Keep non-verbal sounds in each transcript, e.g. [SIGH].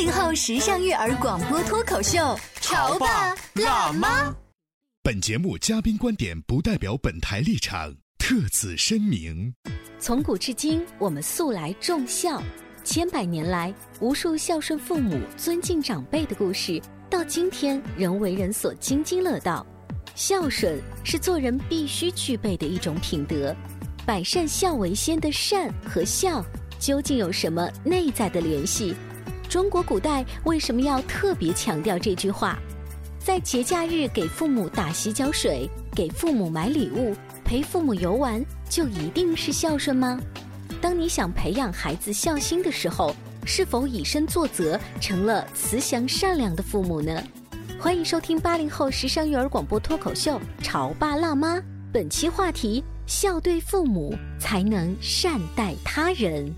八零后时尚育儿广播脱口秀，潮爸辣妈。本节目嘉宾观点不代表本台立场，特此声明。从古至今，我们素来重孝，千百年来，无数孝顺父母、尊敬长辈的故事，到今天仍为人所津津乐道。孝顺是做人必须具备的一种品德。百善孝为先的善和孝，究竟有什么内在的联系？中国古代为什么要特别强调这句话？在节假日给父母打洗脚水，给父母买礼物，陪父母游玩，就一定是孝顺吗？当你想培养孩子孝心的时候，是否以身作则，成了慈祥善良的父母呢？欢迎收听八零后时尚育儿广播脱口秀《潮爸辣妈》，本期话题。孝对父母，才能善待他人。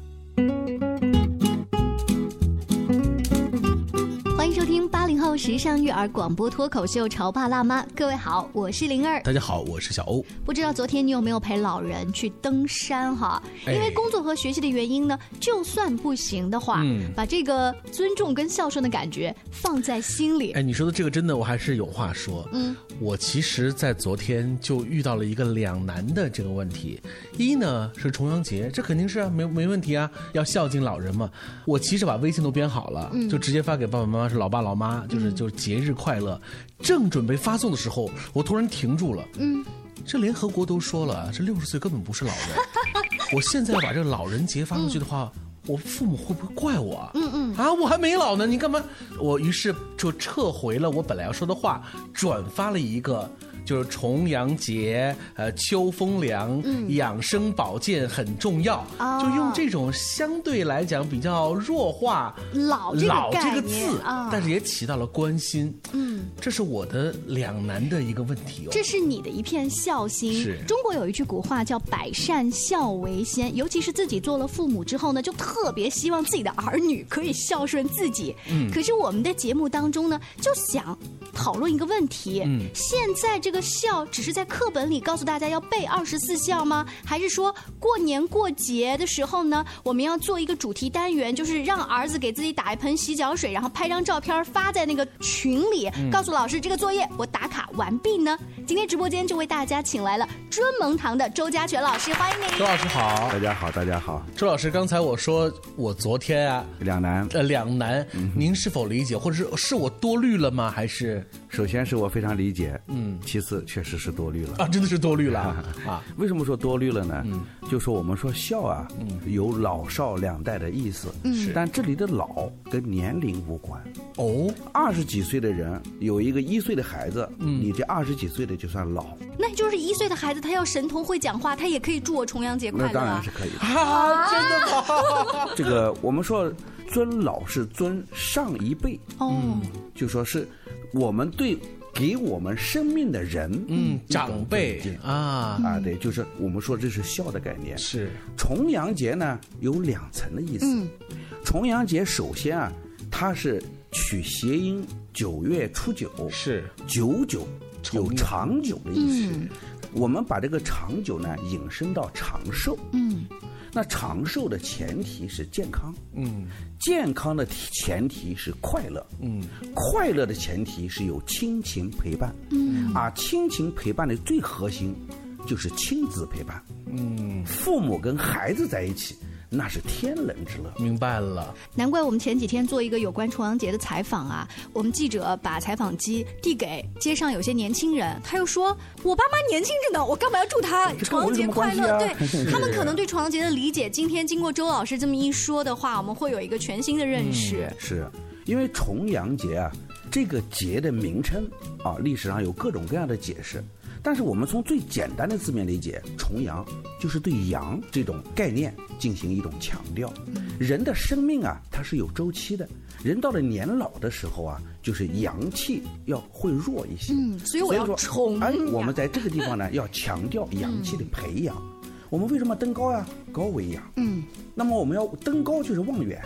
欢迎收听八零后时尚育儿广播脱口秀《潮爸辣妈》，各位好，我是灵儿。大家好，我是小欧。不知道昨天你有没有陪老人去登山哈？因为工作和学习的原因呢，就算不行的话，把这个尊重跟孝顺的感觉放在心里。哎，你说的这个真的，我还是有话说。嗯，我其实，在昨天就遇到了一个两难的这个问题。一呢是重阳节，这肯定是啊，没没问题啊，要孝敬老人嘛。我其实把微信都编好了，就直接发给爸爸妈妈。是老爸老妈，就是就是节日快乐。正准备发送的时候，我突然停住了。嗯，这联合国都说了，这六十岁根本不是老人。[LAUGHS] 我现在要把这个老人节发出去的话，我父母会不会怪我？嗯嗯，啊，我还没老呢，你干嘛？我于是就撤回了我本来要说的话，转发了一个。就是重阳节，呃，秋风凉，养生保健很重要。就用这种相对来讲比较弱化“老”老这个字，但是也起到了关心。嗯，这是我的两难的一个问题哦。这是你的一片孝心。是。中国有一句古话叫“百善孝为先”，尤其是自己做了父母之后呢，就特别希望自己的儿女可以孝顺自己。嗯。可是我们的节目当中呢，就想讨论一个问题。嗯。现在这。这个孝只是在课本里告诉大家要背二十四孝吗？还是说过年过节的时候呢，我们要做一个主题单元，就是让儿子给自己打一盆洗脚水，然后拍张照片发在那个群里，告诉老师这个作业我打卡完毕呢？今天直播间就为大家请来了尊蒙堂的周家全老师，欢迎你。周老师好，大家好，大家好。周老师，刚才我说我昨天啊两难，呃两难，您是否理解，或者是是我多虑了吗？还是首先是我非常理解，嗯，其。次确实是多虑了啊，真的是多虑了 [LAUGHS] 啊！为什么说多虑了呢？嗯，就说我们说孝啊，有老少两代的意思，嗯，但这里的老跟年龄无关哦。二十几岁的人有一个一岁的孩子，嗯，你这二十几岁的就算老。那就是一岁的孩子，他要神童会讲话，他也可以祝我重阳节快乐。那当然是可以的啊！真的吗？[LAUGHS] 这个我们说尊老是尊上一辈哦，就说是我们对。给我们生命的人，嗯，长辈啊啊，对，就是我们说这是孝的概念。是重阳节呢，有两层的意思。嗯，重阳节首先啊，它是取谐音九月初九，是九九有长久的意思。我们把这个长久呢引申到长寿。嗯。那长寿的前提是健康，嗯，健康的前提是快乐，嗯，快乐的前提是有亲情陪伴，嗯，啊亲情陪伴的最核心就是亲子陪伴，嗯，父母跟孩子在一起，那是天伦之乐。明白了，难怪我们前几天做一个有关重阳节的采访啊，我们记者把采访机递给街上有些年轻人，他又说：“我爸妈年轻着呢，我干嘛要祝他重阳节快乐？”对 [LAUGHS] 他们可能对重阳节的理解，今天经过周老师这么一说的话，我们会有一个全新的认识。是，因为重阳节啊，这个节的名称啊，历史上有各种各样的解释。但是我们从最简单的字面理解，重阳就是对阳这种概念进行一种强调。人的生命啊，它是有周期的。人到了年老的时候啊，就是阳气要会弱一些。嗯，所以我要重。哎，我们在这个地方呢，[LAUGHS] 要强调阳气的培养。我们为什么登高呀？高为阳。嗯。那么我们要登高，就是望远，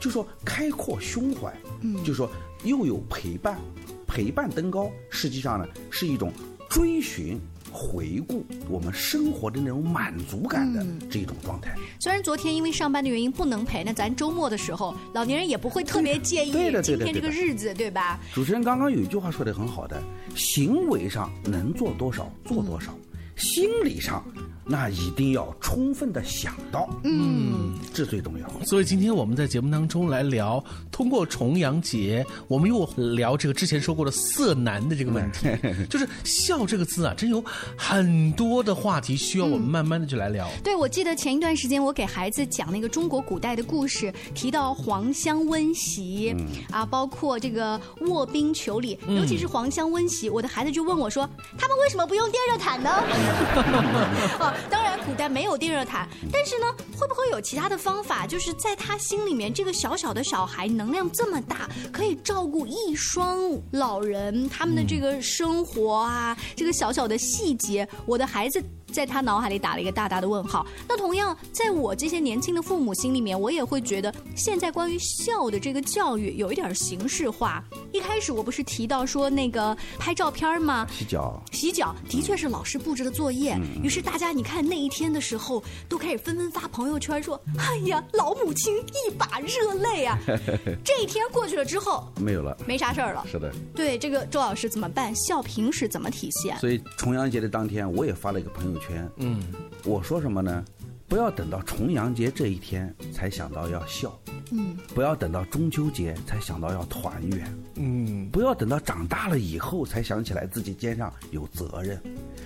就说开阔胸怀。嗯。就说又有陪伴，陪伴登高，实际上呢是一种。追寻、回顾我们生活的那种满足感的这种状态。虽然昨天因为上班的原因不能陪，那咱周末的时候，老年人也不会特别介意今天这个日子，对吧？主持人刚刚有一句话说的很好的，行为上能做多少做多少，心理上。那一定要充分的想到，嗯，这最重要。所以今天我们在节目当中来聊，通过重阳节，我们又聊这个之前说过的色男的这个问题，[LAUGHS] 就是笑这个字啊，真有很多的话题需要我们慢慢的就来聊。对，我记得前一段时间我给孩子讲那个中国古代的故事，提到黄香温席啊，包括这个卧冰求鲤，尤其是黄香温席，我的孩子就问我说，他们为什么不用电热毯呢？[LAUGHS] 当然，古代没有电热毯，但是呢，会不会有其他的方法？就是在他心里面，这个小小的小孩能量这么大，可以照顾一双老人他们的这个生活啊，这个小小的细节，我的孩子。在他脑海里打了一个大大的问号。那同样，在我这些年轻的父母心里面，我也会觉得，现在关于孝的这个教育有一点形式化。一开始我不是提到说那个拍照片吗？洗脚，洗脚的确是老师布置的作业。于是大家你看那一天的时候，都开始纷纷发朋友圈说：“哎呀，老母亲一把热泪啊！” [LAUGHS] 这一天过去了之后，没有了，没啥事儿了。是的，对这个周老师怎么办？孝平时怎么体现？所以重阳节的当天，我也发了一个朋友圈。嗯，我说什么呢？不要等到重阳节这一天才想到要笑，嗯，不要等到中秋节才想到要团圆，嗯，不要等到长大了以后才想起来自己肩上有责任。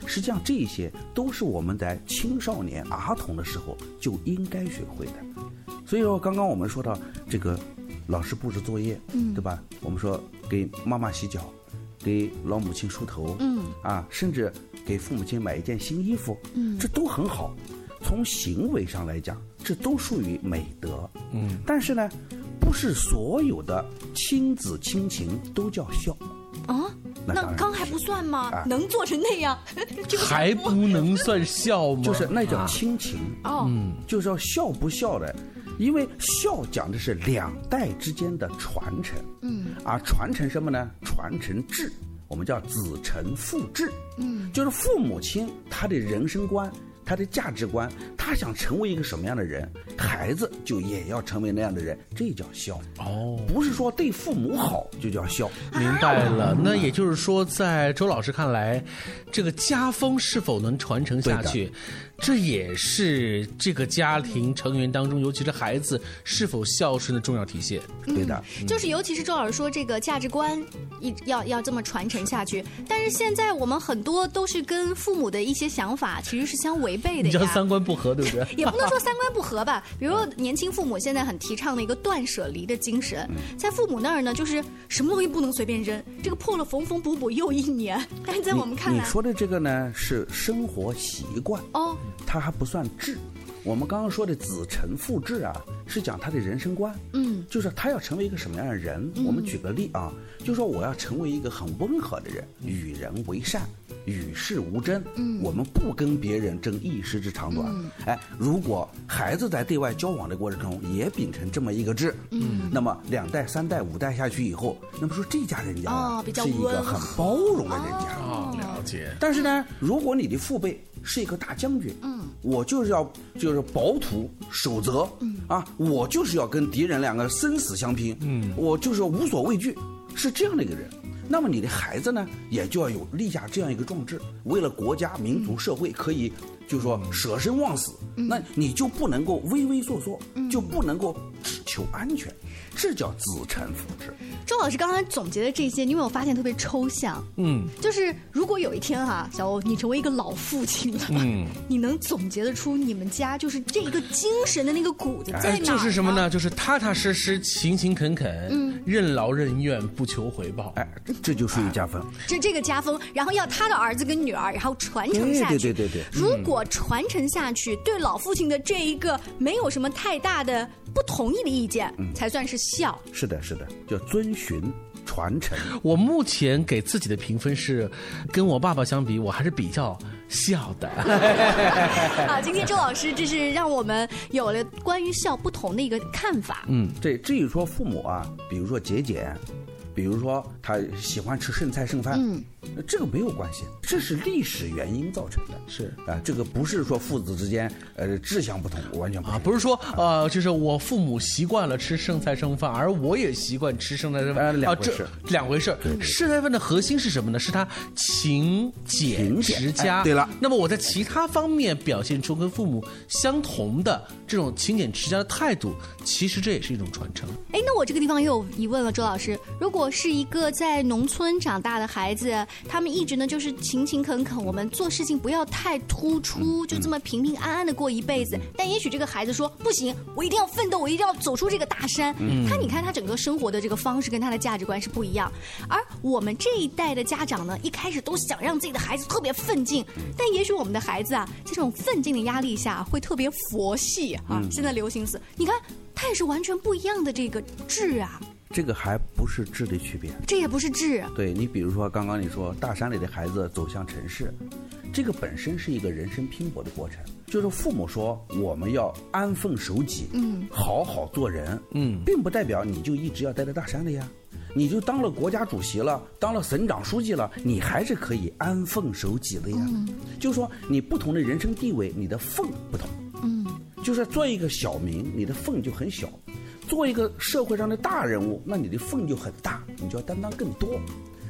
实际上，这些都是我们在青少年、儿童的时候就应该学会的。所以说，刚刚我们说到这个老师布置作业，嗯，对吧？我们说给妈妈洗脚。给老母亲梳头，嗯啊，甚至给父母亲买一件新衣服，嗯，这都很好。从行为上来讲，这都属于美德，嗯。但是呢，不是所有的亲子亲情都叫孝啊。那刚还不算吗？能做成那样，[LAUGHS] 还不能算孝吗？就是那叫亲情哦，就是要孝不孝的。因为孝讲的是两代之间的传承，嗯，而传承什么呢？传承智，我们叫子承父志，嗯，就是父母亲他的人生观。他的价值观，他想成为一个什么样的人，孩子就也要成为那样的人，这叫孝哦，不是说对父母好就叫孝。明白了，那也就是说，在周老师看来，这个家风是否能传承下去，这也是这个家庭成员当中，尤其是孩子是否孝顺的重要体现。对的，就是尤其是周老师说这个价值观一要要这么传承下去，但是现在我们很多都是跟父母的一些想法其实是相违。背的呀，三观不合，对不对？[LAUGHS] 也不能说三观不合吧。比如年轻父母现在很提倡的一个断舍离的精神，在父母那儿呢，就是什么东西不能随便扔，这个破了缝缝补补又一年。但是在我们看来，你说的这个呢是生活习惯哦，它还不算质。我们刚刚说的子承父志啊，是讲他的人生观，嗯，就是他要成为一个什么样的人。我们举个例啊，就说我要成为一个很温和的人，与人为善。与世无争，嗯，我们不跟别人争一时之长短。嗯。哎，如果孩子在对外交往的过程中也秉承这么一个志，嗯，那么两代、三代、五代下去以后，那么说这家人家啊是一个很包容的人家。啊，了解。但是呢，如果你的父辈是一个大将军，嗯，我就是要就是保土守则，嗯。啊，我就是要跟敌人两个生死相拼，嗯，我就是无所畏惧，是这样的一个人。那么你的孩子呢，也就要有立下这样一个壮志，为了国家、民族、社会可以就是说舍生忘死，那你就不能够畏畏缩缩，就不能够只求安全，这叫子承父志。周老师刚才总结的这些，你有没有发现特别抽象？嗯，就是如果有一天哈，小欧你成为一个老父亲了，嗯，你能总结得出你们家就是这个精神的那个骨子在哪？就是什么呢？就是踏踏实实、勤勤恳恳，嗯，任劳任怨，不求回报。哎，这就属于加分。这这个家风，然后要他的儿子跟女儿，然后传承下去。对对对对。如果传承下去，对老父亲的这一个没有什么太大的不同意的意见，才算是孝。是的，是的，叫遵循传承。我目前给自己的评分是，跟我爸爸相比，我还是比较孝的。好，[LAUGHS] 今天周老师这是让我们有了关于孝不同的一个看法。嗯，对至于说父母啊，比如说节俭。比如说，他喜欢吃剩菜剩饭，嗯，这个没有关系，这是历史原因造成的，是啊，这个不是说父子之间呃志向不同，完全不啊，不是说呃，就是我父母习惯了吃剩菜剩饭，而我也习惯吃剩菜剩饭，两回事，两回事。剩菜饭的核心是什么呢？是他勤俭持家。对了，那么我在其他方面表现出跟父母相同的这种勤俭持家的态度，其实这也是一种传承。哎，那我这个地方又有疑问了，周老师，如果是一个在农村长大的孩子，他们一直呢就是勤勤恳恳，我们做事情不要太突出，就这么平平安安的过一辈子。但也许这个孩子说不行，我一定要奋斗，我一定要走出这个大山。他你看他整个生活的这个方式跟他的价值观是不一样。而我们这一代的家长呢，一开始都想让自己的孩子特别奋进，但也许我们的孩子啊，在这种奋进的压力下会特别佛系啊。现在流行词，你看他也是完全不一样的这个质啊。这个还不是质的区别，这也不是质。对你，比如说刚刚你说大山里的孩子走向城市，这个本身是一个人生拼搏的过程。就是父母说我们要安分守己，嗯，好好做人，嗯，并不代表你就一直要待在大山里呀。你就当了国家主席了，当了省长书记了，你还是可以安分守己的呀。就是说你不同的人生地位，你的份不同。嗯，就是做一个小民，你的份就很小。做一个社会上的大人物，那你的份就很大，你就要担当更多。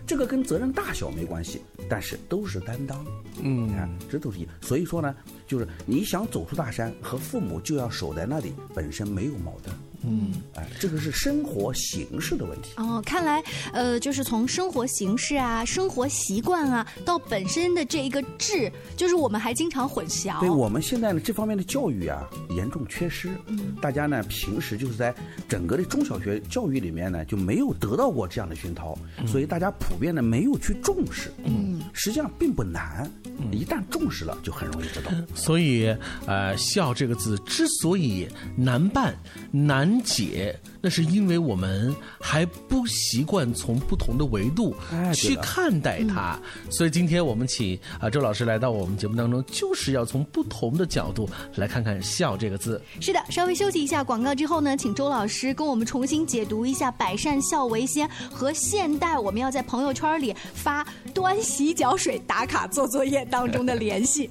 这个跟责任大小没关系，但是都是担当。嗯，看这都是一。所以说呢，就是你想走出大山，和父母就要守在那里，本身没有矛盾。嗯，哎，这个是生活形式的问题。哦，看来，呃，就是从生活形式啊、生活习惯啊，到本身的这一个质，就是我们还经常混淆。对我们现在呢，这方面的教育啊，严重缺失。嗯，大家呢，平时就是在整个的中小学教育里面呢，就没有得到过这样的熏陶，所以大家普遍呢没有去重视。嗯，实际上并不难，一旦重视了，就很容易知道。所以，呃，孝这个字之所以难办、难。解，那是因为我们还不习惯从不同的维度去看待它，所以今天我们请啊周老师来到我们节目当中，就是要从不同的角度来看看“孝”这个字。是的，稍微休息一下广告之后呢，请周老师跟我们重新解读一下“百善孝为先”和现代我们要在朋友圈里发端洗脚水打卡做作业当中的联系。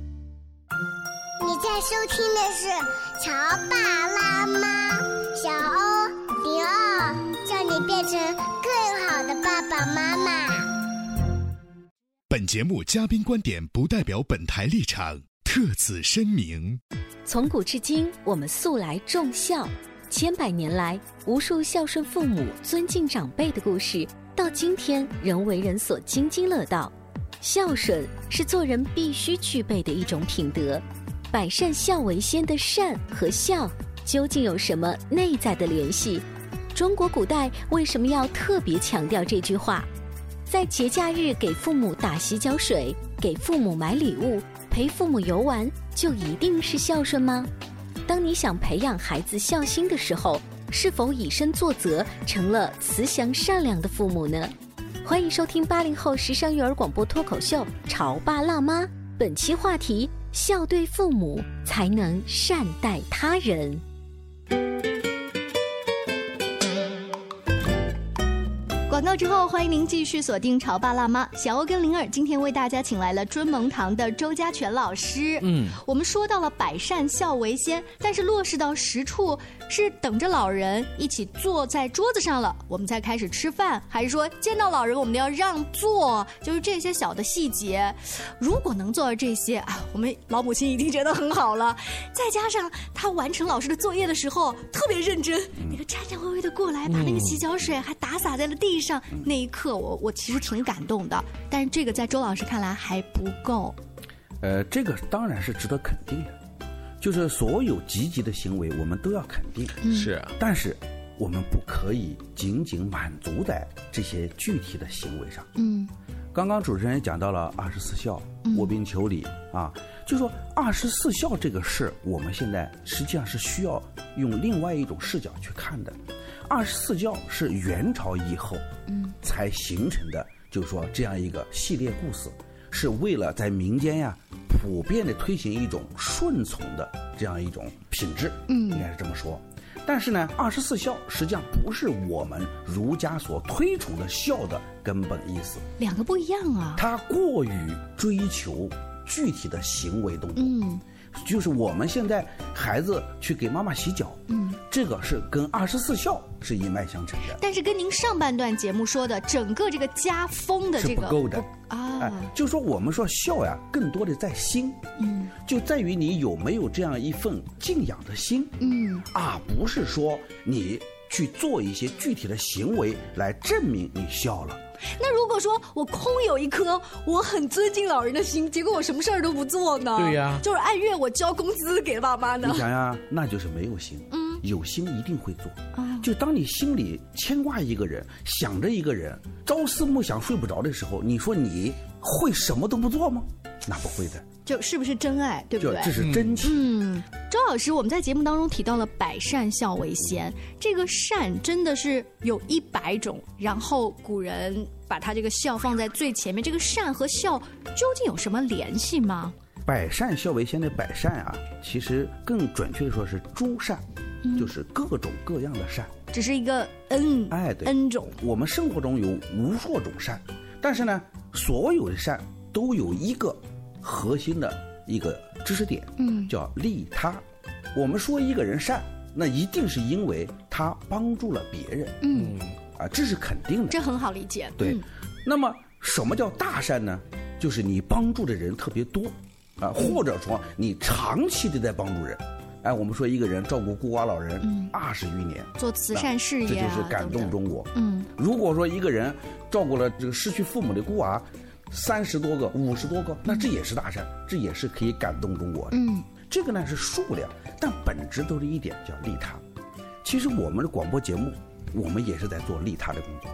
你在收听的是《潮爸辣妈》，小欧零二，叫你变成更好的爸爸妈妈。本节目嘉宾观点不代表本台立场，特此声明。从古至今，我们素来重孝，千百年来，无数孝顺父母、尊敬长辈的故事，到今天仍为人所津津乐道。孝顺是做人必须具备的一种品德。百善孝为先的善和孝究竟有什么内在的联系？中国古代为什么要特别强调这句话？在节假日给父母打洗脚水，给父母买礼物，陪父母游玩，就一定是孝顺吗？当你想培养孩子孝心的时候，是否以身作则，成了慈祥善良的父母呢？欢迎收听八零后时尚育儿广播脱口秀《潮爸辣妈》，本期话题：孝对父母，才能善待他人。广告之后，欢迎您继续锁定《潮爸辣妈》。小欧跟灵儿今天为大家请来了尊蒙堂的周家全老师。嗯，我们说到了百善孝为先，但是落实到实处，是等着老人一起坐在桌子上了，我们才开始吃饭，还是说见到老人我们要让座？就是这些小的细节，如果能做到这些啊，我们老母亲一定觉得很好了。再加上他完成老师的作业的时候特别认真，那个颤颤巍巍的过来，把那个洗脚水还打洒在了地上。那一刻，我我其实挺感动的，但是这个在周老师看来还不够。呃，这个当然是值得肯定的，就是所有积极的行为我们都要肯定，是。但是我们不可以仅仅满足在这些具体的行为上。嗯，刚刚主持人也讲到了二十四孝，卧冰求鲤啊，就说二十四孝这个事，我们现在实际上是需要用另外一种视角去看的。二十四孝是元朝以后，嗯，才形成的，就是说这样一个系列故事，是为了在民间呀，普遍的推行一种顺从的这样一种品质，嗯，应该是这么说。但是呢，二十四孝实际上不是我们儒家所推崇的孝的根本意思，两个不一样啊。它过于追求具体的行为动作，嗯。就是我们现在孩子去给妈妈洗脚，嗯，这个是跟二十四孝是一脉相承的。但是跟您上半段节目说的整个这个家风的这个是不够的啊。就说我们说孝呀，更多的在心，嗯，就在于你有没有这样一份敬仰的心，嗯，而不是说你去做一些具体的行为来证明你孝了。那如果说我空有一颗我很尊敬老人的心，结果我什么事儿都不做呢？对呀，就是按月我交工资给爸妈呢。你想呀，那就是没有心。嗯，有心一定会做。啊，就当你心里牵挂一个人，想着一个人，朝思暮想睡不着的时候，你说你会什么都不做吗？那不会的。就是不是真爱，对不对？这是真情。嗯，周老师，我们在节目当中提到了“百善孝为先”，这个善真的是有一百种，然后古人把他这个孝放在最前面。这个善和孝究竟有什么联系吗？“百善孝为先”的“百善”啊，其实更准确的说是诸善，就是各种各样的善。只是一个 n 哎，对 n 种。我们生活中有无数种善，但是呢，所有的善都有一个。核心的一个知识点，嗯，叫利他。我们说一个人善，那一定是因为他帮助了别人，嗯，啊，这是肯定的。这很好理解。对。那么什么叫大善呢？就是你帮助的人特别多，啊，或者说你长期的在帮助人。哎，我们说一个人照顾孤寡老人二十余年，做慈善事业，这就是感动中国。嗯。如果说一个人照顾了这个失去父母的孤儿。三十多个、五十多个，那这也是大善，这也是可以感动中国的。嗯，这个呢是数量，但本质都是一点，叫利他。其实我们的广播节目，我们也是在做利他的工作。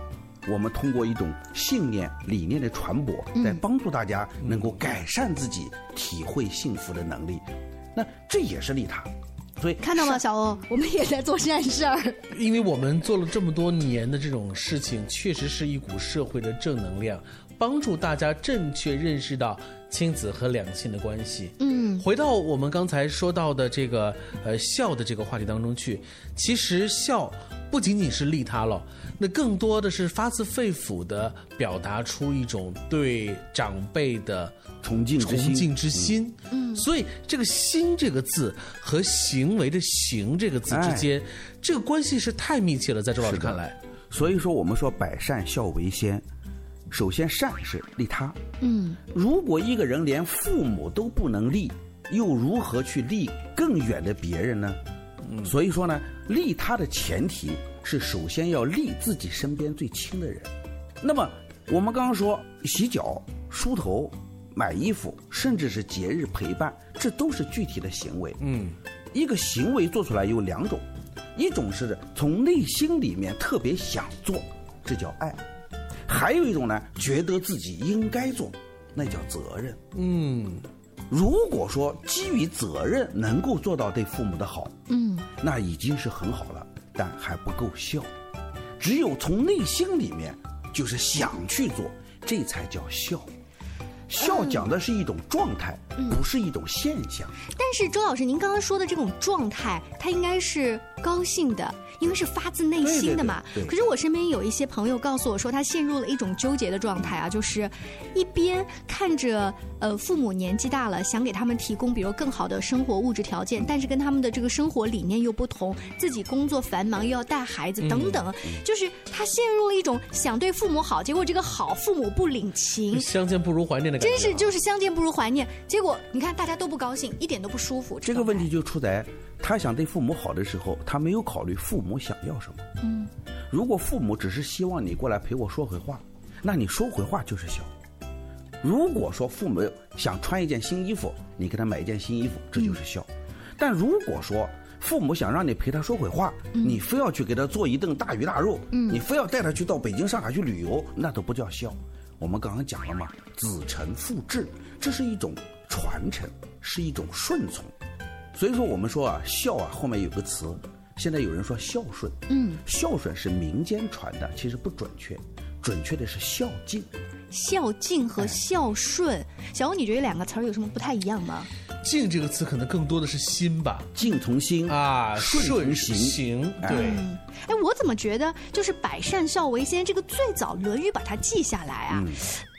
我们通过一种信念、理念的传播，在帮助大家能够改善自己、体会幸福的能力。那这也是利他。所以看到了小欧，[LAUGHS] 我们也在做善事儿。因为我们做了这么多年的这种事情，确实是一股社会的正能量。帮助大家正确认识到亲子和两性的关系。嗯，回到我们刚才说到的这个呃孝的这个话题当中去，其实孝不仅仅是利他了，那更多的是发自肺腑的表达出一种对长辈的崇敬崇敬之心。嗯，所以这个“心”这个字和行为的“行”这个字之间，这个关系是太密切了，在周老师看来。所以说，我们说百善孝为先。首先，善是利他。嗯，如果一个人连父母都不能利，又如何去利更远的别人呢？嗯，所以说呢，利他的前提是首先要利自己身边最亲的人。那么，我们刚刚说洗脚、梳头、买衣服，甚至是节日陪伴，这都是具体的行为。嗯，一个行为做出来有两种，一种是从内心里面特别想做，这叫爱；还有一种呢，觉得自己应该做，那叫责任。嗯，如果说基于责任能够做到对父母的好，嗯，那已经是很好了，但还不够孝。只有从内心里面就是想去做，这才叫孝。孝讲的是一种状态，不是一种现象。但是周老师，您刚刚说的这种状态，它应该是高兴的，因为是发自内心的嘛。可是我身边有一些朋友告诉我说，他陷入了一种纠结的状态啊，就是一边看着呃父母年纪大了，想给他们提供比如更好的生活物质条件，但是跟他们的这个生活理念又不同，自己工作繁忙又要带孩子等等，就是他陷入了一种想对父母好，结果这个好父母不领情，相见不如怀念的。真是就是相见不如怀念，结果你看大家都不高兴，一点都不舒服。这个问题就出在他想对父母好的时候，他没有考虑父母想要什么。嗯，如果父母只是希望你过来陪我说会话，那你说会话就是孝。如果说父母想穿一件新衣服，你给他买一件新衣服，这就是孝。但如果说父母想让你陪他说会话，你非要去给他做一顿大鱼大肉，你非要带他去到北京、上海去旅游，那都不叫孝。我们刚刚讲了嘛，子承父志，这是一种传承，是一种顺从。所以说，我们说啊，孝啊，后面有个词，现在有人说孝顺，嗯，孝顺是民间传的，其实不准确，准确的是孝敬。孝敬和孝顺，小欧，你觉得两个词儿有什么不太一样吗？敬这个词可能更多的是心吧，敬从心啊，顺行。行，对。哎，我怎么觉得就是“百善孝为先”这个最早《论语》把它记下来啊，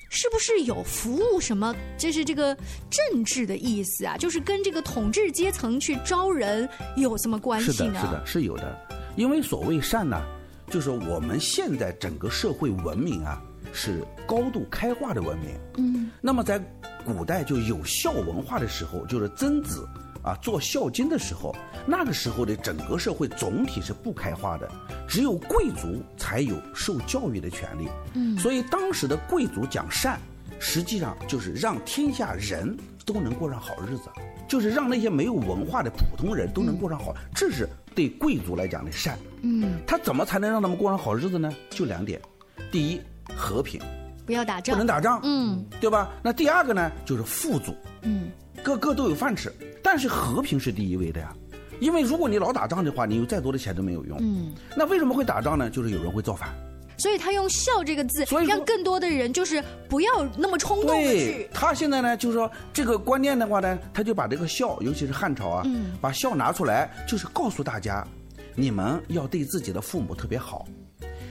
是不是有服务什么？就是这个政治的意思啊，就是跟这个统治阶层去招人有什么关系呢？是的，是的，是有的。因为所谓善呢，就是我们现在整个社会文明啊。是高度开化的文明。嗯，那么在古代就有孝文化的时候，就是曾子啊做孝经的时候，那个时候的整个社会总体是不开化的，只有贵族才有受教育的权利。嗯，所以当时的贵族讲善，实际上就是让天下人都能过上好日子，就是让那些没有文化的普通人都能过上好，这是对贵族来讲的善。嗯，他怎么才能让他们过上好日子呢？就两点，第一。和平，不要打仗，不能打仗，嗯，对吧？那第二个呢，就是富足，嗯，个个都有饭吃。但是和平是第一位的呀，因为如果你老打仗的话，你有再多的钱都没有用，嗯。那为什么会打仗呢？就是有人会造反。所以他用“孝”这个字，让更多的人就是不要那么冲动的去。他现在呢，就是说这个观念的话呢，他就把这个孝，尤其是汉朝啊，把孝拿出来，就是告诉大家，你们要对自己的父母特别好。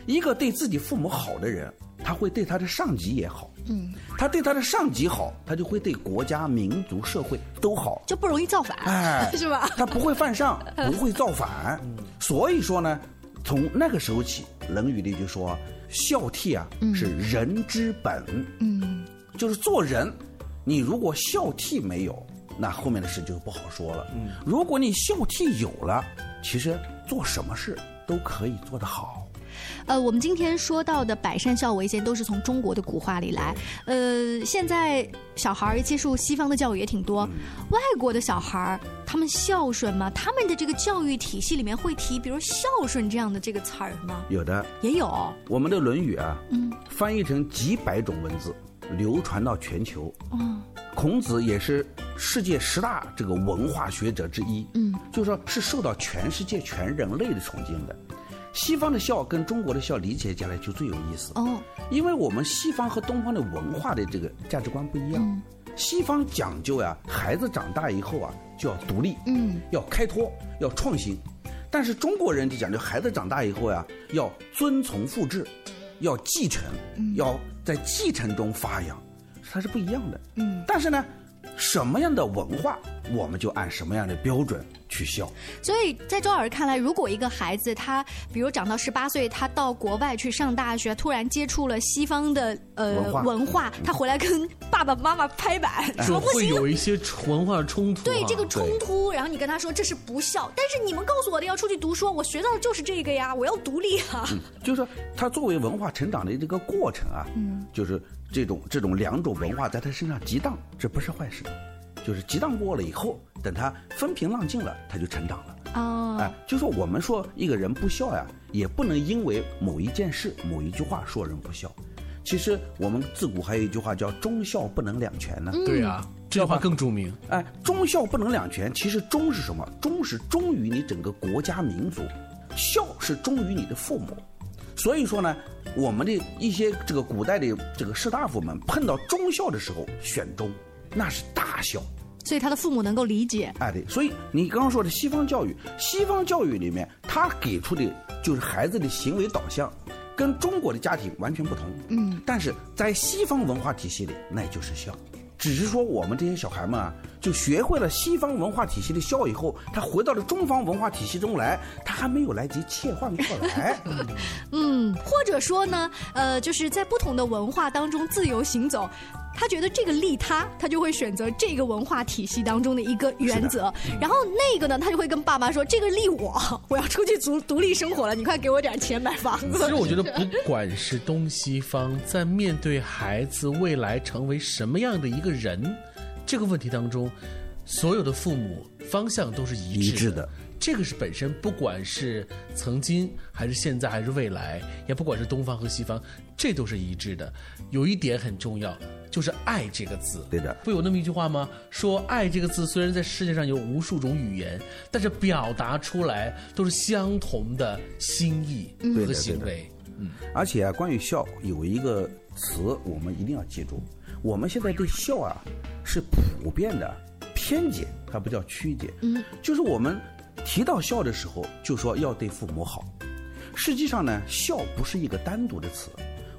一个对自己父母好的人。他会对他的上级也好，嗯，他对他的上级好，他就会对国家、民族、社会都好，就不容易造反，哎，[LAUGHS] 是吧？他不会犯上，[LAUGHS] 不会造反。所以说呢，从那个时候起，《论语》里就说：“孝悌啊，是人之本。”嗯，就是做人，你如果孝悌没有，那后面的事就不好说了。嗯，如果你孝悌有了，其实做什么事都可以做得好。呃，我们今天说到的“百善孝为先”都是从中国的古话里来。呃，现在小孩儿接受西方的教育也挺多，外国的小孩儿他们孝顺吗？他们的这个教育体系里面会提，比如“孝顺”这样的这个词儿吗？有的，也有。我们的《论语》啊，嗯，翻译成几百种文字，流传到全球。嗯，孔子也是世界十大这个文化学者之一。嗯，就是说是受到全世界全人类的崇敬的。西方的孝跟中国的孝理解起来就最有意思。哦，因为我们西方和东方的文化的这个价值观不一样。西方讲究呀，孩子长大以后啊就要独立，嗯，要开拓，要创新；但是中国人就讲究孩子长大以后呀要遵从复制，要继承，要在继承中发扬，它是不一样的。嗯，但是呢，什么样的文化，我们就按什么样的标准。去笑，所以在周老师看来，如果一个孩子他，比如长到十八岁，他到国外去上大学，突然接触了西方的呃文化，他回来跟爸爸妈妈拍板说不行，会有一些文化冲突。对这个冲突，然后你跟他说这是不孝，但是你们告诉我的要出去读书，我学到的就是这个呀，我要独立啊。就是说，他作为文化成长的这个过程啊，嗯，就是这种这种两种文化在他身上激荡，这不是坏事。就是激荡过了以后，等他风平浪静了，他就成长了。哦，哎，就说我们说一个人不孝呀，也不能因为某一件事、某一句话说人不孝。其实我们自古还有一句话叫“忠孝不能两全”呢。对啊，这句话更著名。哎，忠孝不能两全，其实忠是什么？忠是忠于你整个国家民族，孝是忠于你的父母。所以说呢，我们的一些这个古代的这个士大夫们碰到忠孝的时候选忠，那是大孝。所以他的父母能够理解。哎，对，所以你刚刚说的西方教育，西方教育里面他给出的就是孩子的行为导向。跟中国的家庭完全不同，嗯，但是在西方文化体系里，那就是孝。只是说我们这些小孩们啊，就学会了西方文化体系的孝以后，他回到了中方文化体系中来，他还没有来及切换过来。[LAUGHS] 嗯，或者说呢，呃，就是在不同的文化当中自由行走。他觉得这个利他，他就会选择这个文化体系当中的一个原则，然后那个呢，他就会跟爸妈说：“这个利我，[LAUGHS] 我要出去独独立生活了，你快给我点钱买房子。”其实我觉得，不管是东西方，在面对孩子未来成为什么样的一个人这个问题当中，所有的父母方向都是一致的。这个是本身，不管是曾经还是现在还是未来，也不管是东方和西方，这都是一致的。有一点很重要，就是“爱”这个字。对的，不有那么一句话吗？说“爱”这个字虽然在世界上有无数种语言，但是表达出来都是相同的心意和行为。嗯，而且啊，关于孝有一个词，我们一定要记住：我们现在对孝啊是普遍的偏见，它不叫曲解。嗯，就是我们。提到孝的时候，就说要对父母好。实际上呢，孝不是一个单独的词，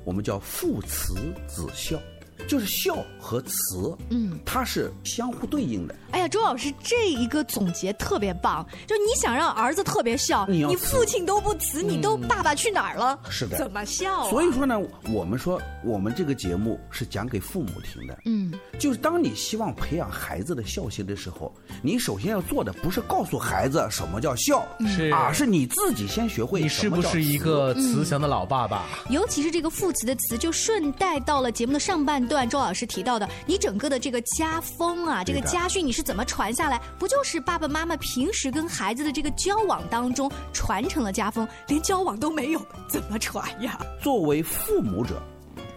我们叫父慈子孝。就是孝和慈，嗯，它是相互对应的。哎呀，周老师这一个总结特别棒，就你想让儿子特别孝，你父亲都不慈，你都爸爸去哪儿了？是的，怎么孝？所以说呢，我们说我们这个节目是讲给父母听的。嗯，就是当你希望培养孩子的孝心的时候，你首先要做的不是告诉孩子什么叫孝，是，而是你自己先学会。你是不是一个慈祥的老爸爸？尤其是这个父慈的慈，就顺带到了节目的上半段。周老师提到的，你整个的这个家风啊，这个家训你是怎么传下来？不就是爸爸妈妈平时跟孩子的这个交往当中传承了家风，连交往都没有，怎么传呀？作为父母者，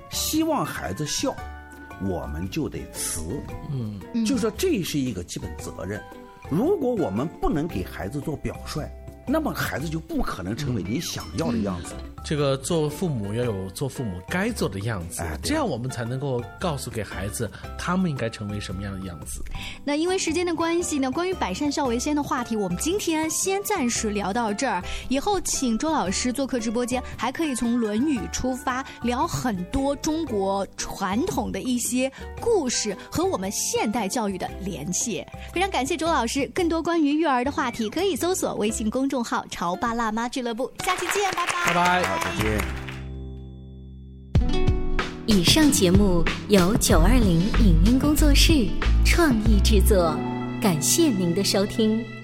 希望孩子孝，我们就得慈。嗯，就说这是一个基本责任。如果我们不能给孩子做表率。那么孩子就不可能成为你想要的样子。这个做父母要有做父母该做的样子，这样我们才能够告诉给孩子他们应该成为什么样的样子。那因为时间的关系呢，关于百善孝为先的话题，我们今天先暂时聊到这儿。以后请周老师做客直播间，还可以从《论语》出发聊很多中国传统的一些故事和我们现代教育的联系。非常感谢周老师，更多关于育儿的话题可以搜索微信公。众号“潮爸辣妈俱乐部”，下期见，拜拜，拜拜，好，再见。以上节目由九二零影音工作室创意制作，感谢您的收听。